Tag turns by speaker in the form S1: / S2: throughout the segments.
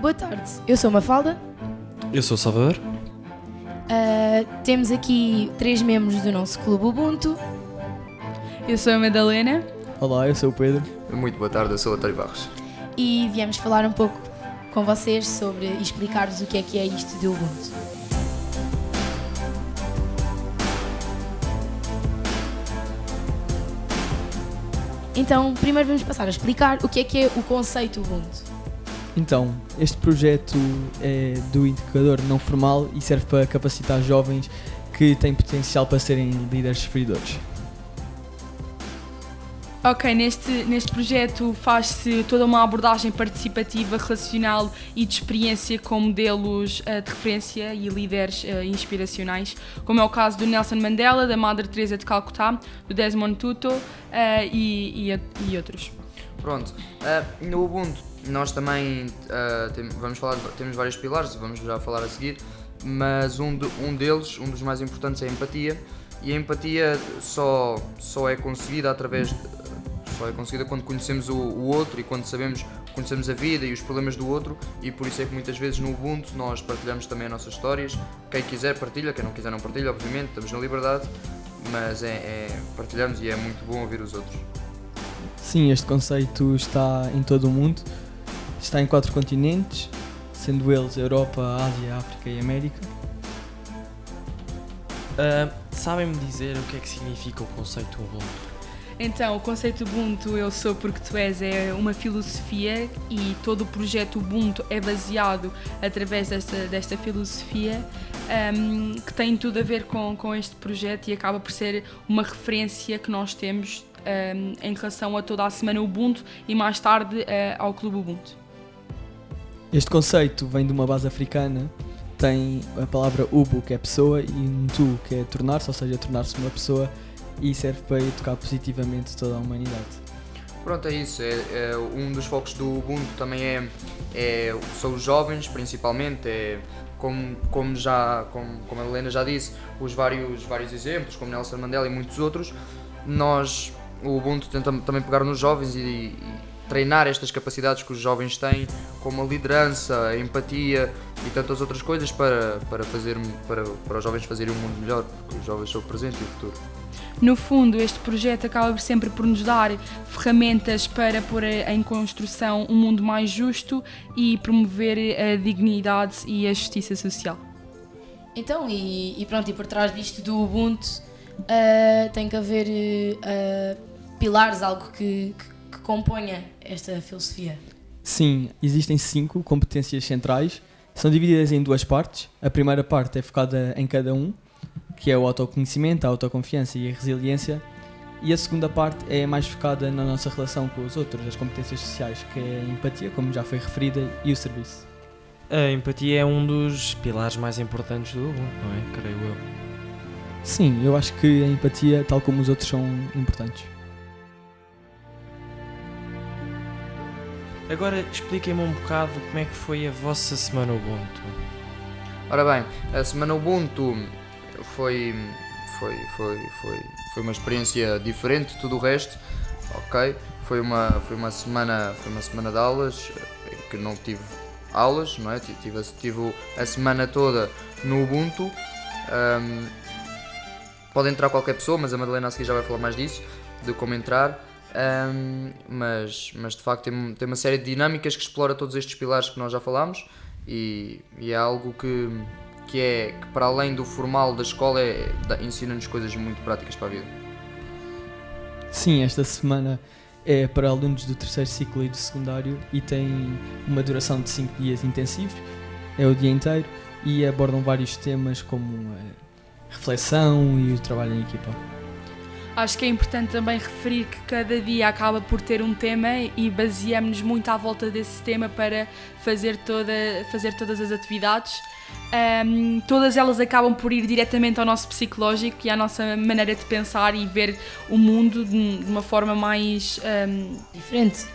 S1: Boa tarde, eu sou Mafalda.
S2: Eu sou o Salvador.
S1: Uh, temos aqui três membros do nosso clube Ubuntu.
S3: Eu sou a Madalena.
S4: Olá, eu sou o Pedro.
S5: Muito boa tarde, eu sou o António Barros.
S1: E viemos falar um pouco com vocês sobre explicar-vos o que é que é isto do Ubuntu. Então, primeiro vamos passar a explicar o que é que é o conceito Ubuntu.
S4: Então, este projeto é do indicador não formal e serve para capacitar jovens que têm potencial para serem líderes servidores.
S3: Ok, neste, neste projeto faz-se toda uma abordagem participativa, relacional e de experiência com modelos uh, de referência e líderes uh, inspiracionais, como é o caso do Nelson Mandela, da Madre Teresa de Calcutá, do Desmond Tutu uh, e, e, e, outros.
S5: Pronto, no Ubuntu nós também tem, vamos falar, temos vários pilares, vamos já falar a seguir, mas um, de, um deles, um dos mais importantes é a empatia, e a empatia só, só é conseguida através de, só é conseguida quando conhecemos o, o, outro e quando sabemos conhecemos a vida e os problemas do outro e por isso é que muitas vezes no Ubuntu nós partilhamos também as nossas histórias. Quem quiser partilha, quem não quiser não partilha, obviamente, estamos na liberdade, mas é, é partilhamos e é muito bom ouvir os outros.
S4: Sim, este conceito está em todo o mundo, está em quatro continentes, sendo eles Europa, Ásia, África e América.
S2: Uh, Sabem-me dizer o que é que significa o conceito Ubuntu?
S3: Então, o conceito Ubuntu Eu Sou Porque Tu És é uma filosofia e todo o projeto Ubuntu é baseado através desta, desta filosofia um, que tem tudo a ver com, com este projeto e acaba por ser uma referência que nós temos um, em relação a toda a semana Ubuntu e mais tarde uh, ao Clube Ubuntu.
S4: Este conceito vem de uma base africana tem a palavra Ubu, que é pessoa, e Ntu, que é tornar-se, ou seja, tornar-se uma pessoa e serve para educar positivamente toda a humanidade.
S5: Pronto, é isso. É, é um dos focos do Ubuntu também é, é, são os jovens, principalmente. É, como, como, já, como, como a Helena já disse, os vários, vários exemplos, como Nelson Mandela e muitos outros, nós, o Ubuntu tenta também pegar nos jovens e, e treinar estas capacidades que os jovens têm, como a liderança, a empatia e tantas outras coisas para, para, fazer, para, para os jovens fazerem um mundo melhor, porque os jovens são o presente e o futuro.
S3: No fundo, este projeto acaba sempre por nos dar ferramentas para pôr em construção um mundo mais justo e promover a dignidade e a justiça social.
S1: Então, e, e pronto, e por trás disto do Ubuntu uh, tem que haver uh, pilares, algo que, que, que componha esta filosofia.
S4: Sim, existem cinco competências centrais, são divididas em duas partes. A primeira parte é focada em cada um, que é o autoconhecimento, a autoconfiança e a resiliência. E a segunda parte é mais focada na nossa relação com os outros, as competências sociais, que é a empatia, como já foi referida, e o serviço.
S2: A empatia é um dos pilares mais importantes do Ubuntu, não é? Creio eu.
S4: Sim, eu acho que a empatia, tal como os outros, são importantes.
S2: Agora expliquem-me um bocado como é que foi a vossa semana Ubuntu.
S5: Ora bem, a semana Ubuntu foi, foi, foi, foi, foi uma experiência diferente de tudo o resto, ok? Foi uma, foi uma, semana, foi uma semana de aulas que não tive aulas, não é? Tive, tive a semana toda no Ubuntu. Um, pode entrar qualquer pessoa, mas a Madalena a seguir já vai falar mais disso, de como entrar. Um, mas, mas de facto tem, tem uma série de dinâmicas que explora todos estes pilares que nós já falámos e, e é algo que, que é que para além do formal da escola é, ensina-nos coisas muito práticas para a vida.
S4: Sim, esta semana é para alunos do terceiro ciclo e do secundário e tem uma duração de 5 dias intensivos, é o dia inteiro e abordam vários temas como a reflexão e o trabalho em equipa.
S3: Acho que é importante também referir que cada dia acaba por ter um tema e baseamos-nos muito à volta desse tema para fazer, toda, fazer todas as atividades. Um, todas elas acabam por ir diretamente ao nosso psicológico e à nossa maneira de pensar e ver o mundo de, uma forma mais um,
S1: diferente.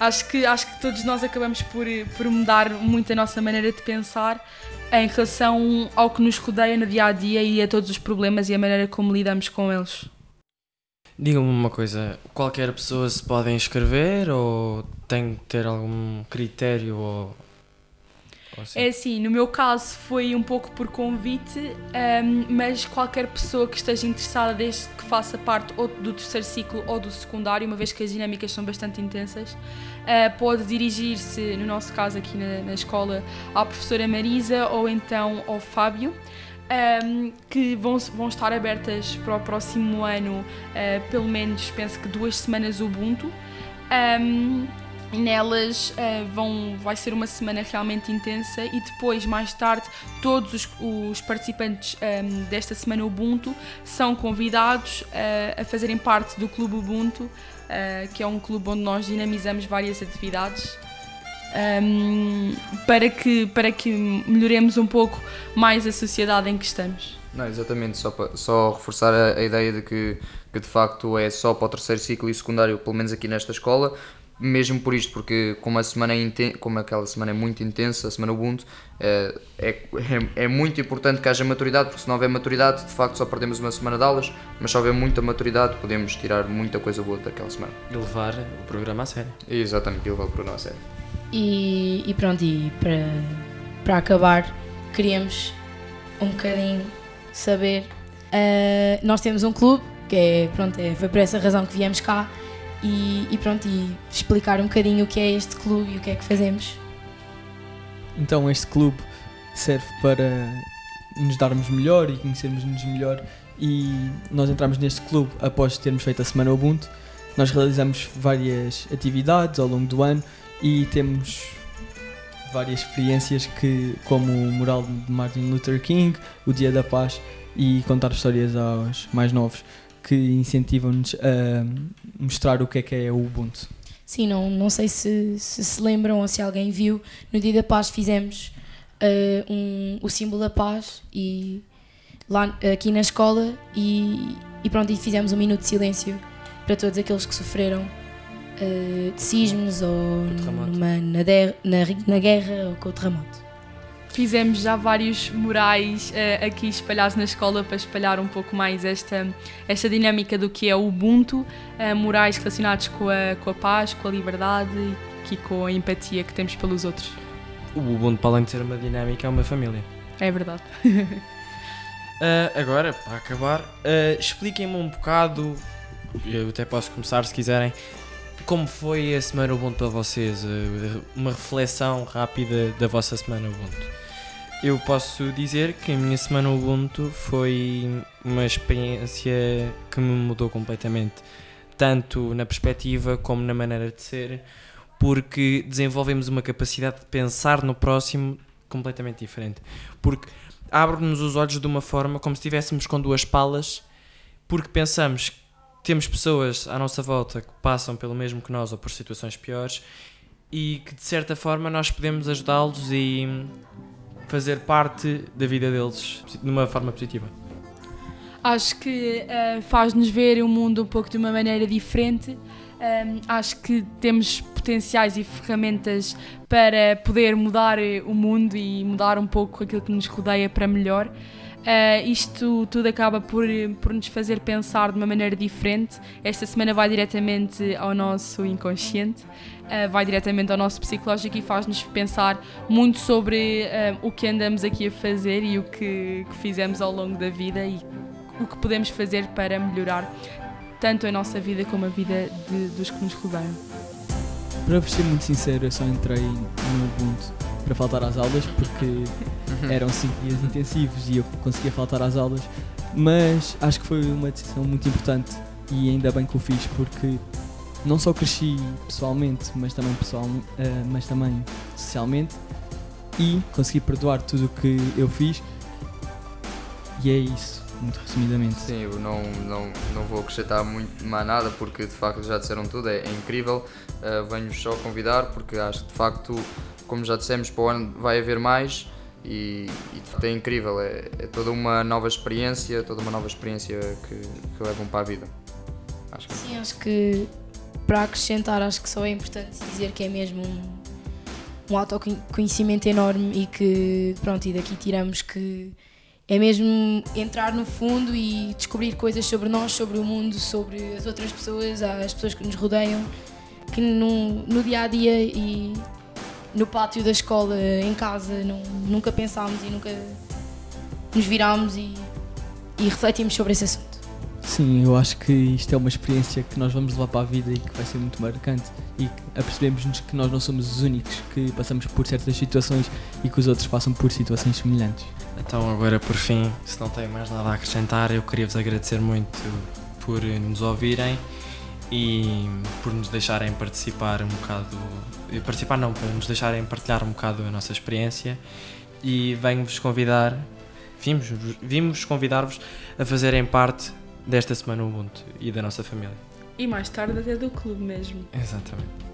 S3: Acho que, acho que todos nós acabamos por, por mudar muito a nossa maneira de pensar em relação ao que nos rodeia no dia a dia e a todos os problemas e a maneira como lidamos com eles.
S2: Diga-me uma coisa, qualquer pessoa se pode inscrever ou tem que ter algum critério ou
S3: É assim, no meu caso foi um pouco por convite, ahm, mas qualquer pessoa que esteja interessada, desde que faça parte ou do terceiro ciclo ou do secundário, uma vez que as dinâmicas são bastante intensas, ah, pode dirigir-se, no nosso caso aqui na, na escola, à professora Marisa ou então ao Fábio. ahm, que vão, vão estar abertas para o próximo ano, ah, pelo menos penso que duas semanas Ubuntu. E nelas ah, vão, vai ser uma semana realmente intensa e depois, mais tarde, todos os, os participantes ahm, desta semana Ubuntu são convidados ah, a fazerem parte do Clube Ubuntu, ah, que é um clube onde nós dinamizamos várias atividades. ahm, para, que, para que melhoremos um pouco mais a sociedade em que estamos.
S5: Não, exatamente, só, pa- só reforçar a, a ideia de que, que de facto é só para o terceiro ciclo e secundário, pelo menos aqui nesta escola, mesmo por isto, porque como a semana é inten- como aquela semana é muito intensa, a semana Ubuntu, é, é, é, é muito importante que haja maturidade, porque se não houver maturidade, de facto só perdemos uma semana de aulas, mas se houver muita maturidade, podemos tirar muita coisa boa daquela semana.
S2: E levar o programa a sério.
S5: Exatamente, e levar o programa a sério.
S1: E, e pronto, e para, para acabar, queríamos um bocadinho saber. ah, nós temos um clube, que é, pronto, é, foi por essa razão que viemos cá, e, e pronto, e explicar um bocadinho o que é este clube e o que é que fazemos.
S4: Então este clube serve para nos darmos melhor e conhecermos-nos melhor e nós entramos neste clube após termos feito a Semana Ubuntu. Nós realizamos várias atividades ao longo do ano e temos várias experiências que, como o mural de Martin Luther King, o Dia da Paz e contar histórias aos mais novos que incentivam-nos a mostrar o que é que é o Ubuntu.
S1: Sim, não, não sei se, se se lembram ou se alguém viu, no Dia da Paz fizemos ah, um, o símbolo da paz e lá aqui na escola e, e pronto, e fizemos um minuto de silêncio para todos aqueles que sofreram ah, de sismos ou numa, na, der- na, na guerra ou com o terremoto.
S3: Fizemos já vários murais eh, aqui espalhados na escola para espalhar um pouco mais esta, esta dinâmica do que é o Ubuntu, eh, murais relacionados com a, com a paz, com a liberdade e com a empatia que temos pelos outros.
S2: O Ubuntu, para além de ser uma dinâmica, é uma família.
S3: É verdade.
S2: Ah, agora, para acabar, expliquem-me um bocado, eu até posso começar se quiserem, como foi a semana Ubuntu para vocês, uma reflexão rápida da vossa semana Ubuntu. Eu posso dizer que a minha semana Ubuntu foi uma experiência que me mudou completamente, tanto na perspectiva como na maneira de ser, porque desenvolvemos uma capacidade de pensar no próximo completamente diferente. Porque abre-nos os olhos de uma forma como se estivéssemos com duas palas, porque pensamos que temos pessoas à nossa volta que passam pelo mesmo que nós ou por situações piores e que de certa forma nós podemos ajudá-los e fazer parte da vida deles de uma forma positiva.
S3: Acho que eh, faz-nos ver o mundo um pouco de uma maneira diferente. Um, acho que temos potenciais e ferramentas para poder mudar eh, o mundo e mudar um pouco aquilo que nos rodeia para melhor. Uh, isto tudo acaba por, por nos fazer pensar de uma maneira diferente. Esta semana vai diretamente ao nosso inconsciente, uh, vai diretamente ao nosso psicológico e faz-nos pensar muito sobre uh, o que andamos aqui a fazer e o que, que fizemos ao longo da vida e o que podemos fazer para melhorar tanto a nossa vida como a vida de- dos que nos rodeiam.
S4: Para vos ser muito sincero, eu só entrei no Ubuntu para faltar às aulas porque eram 5 dias intensivos e eu conseguia faltar às aulas, mas acho que foi uma decisão muito importante e ainda bem que o fiz porque não só cresci pessoalmente, mas também, pessoal, eh, mas também socialmente e consegui perdoar tudo o que eu fiz e é isso, muito resumidamente.
S5: Sim, eu não, não, não vou acrescentar muito mais nada porque de facto já disseram tudo, é, é incrível. Uh, Venho-vos só convidar porque acho que de facto, como já dissemos, para o ano vai haver mais e, e de facto é incrível. É, é toda uma nova experiência, toda uma nova experiência que, que levam para a vida. Acho que
S1: Sim, acho que para acrescentar, acho que só é importante dizer que é mesmo um, um autoconhecimento enorme e que, pronto, e daqui tiramos que é mesmo entrar no fundo e descobrir coisas sobre nós, sobre o mundo, sobre as outras pessoas, as pessoas que nos rodeiam, que no, no dia a dia e no pátio da escola, em casa, não, nunca pensámos e nunca nos virámos e, e refletimos sobre esse assunto.
S4: Sim, eu acho que isto é uma experiência que nós vamos levar para a vida e que vai ser muito marcante e apercebemos-nos que nós não somos os únicos que passamos por certas situações e que os outros passam por situações semelhantes.
S2: Então, agora por fim, se não tem mais nada a acrescentar, eu queria vos agradecer muito por nos ouvirem e por nos deixarem participar um bocado. Participar não, por nos deixarem partilhar um bocado a nossa experiência e venho-vos convidar, vimos, vimos convidar-vos a fazerem parte desta semana Ubuntu e da nossa família.
S3: E mais tarde até do clube mesmo.
S2: Exatamente.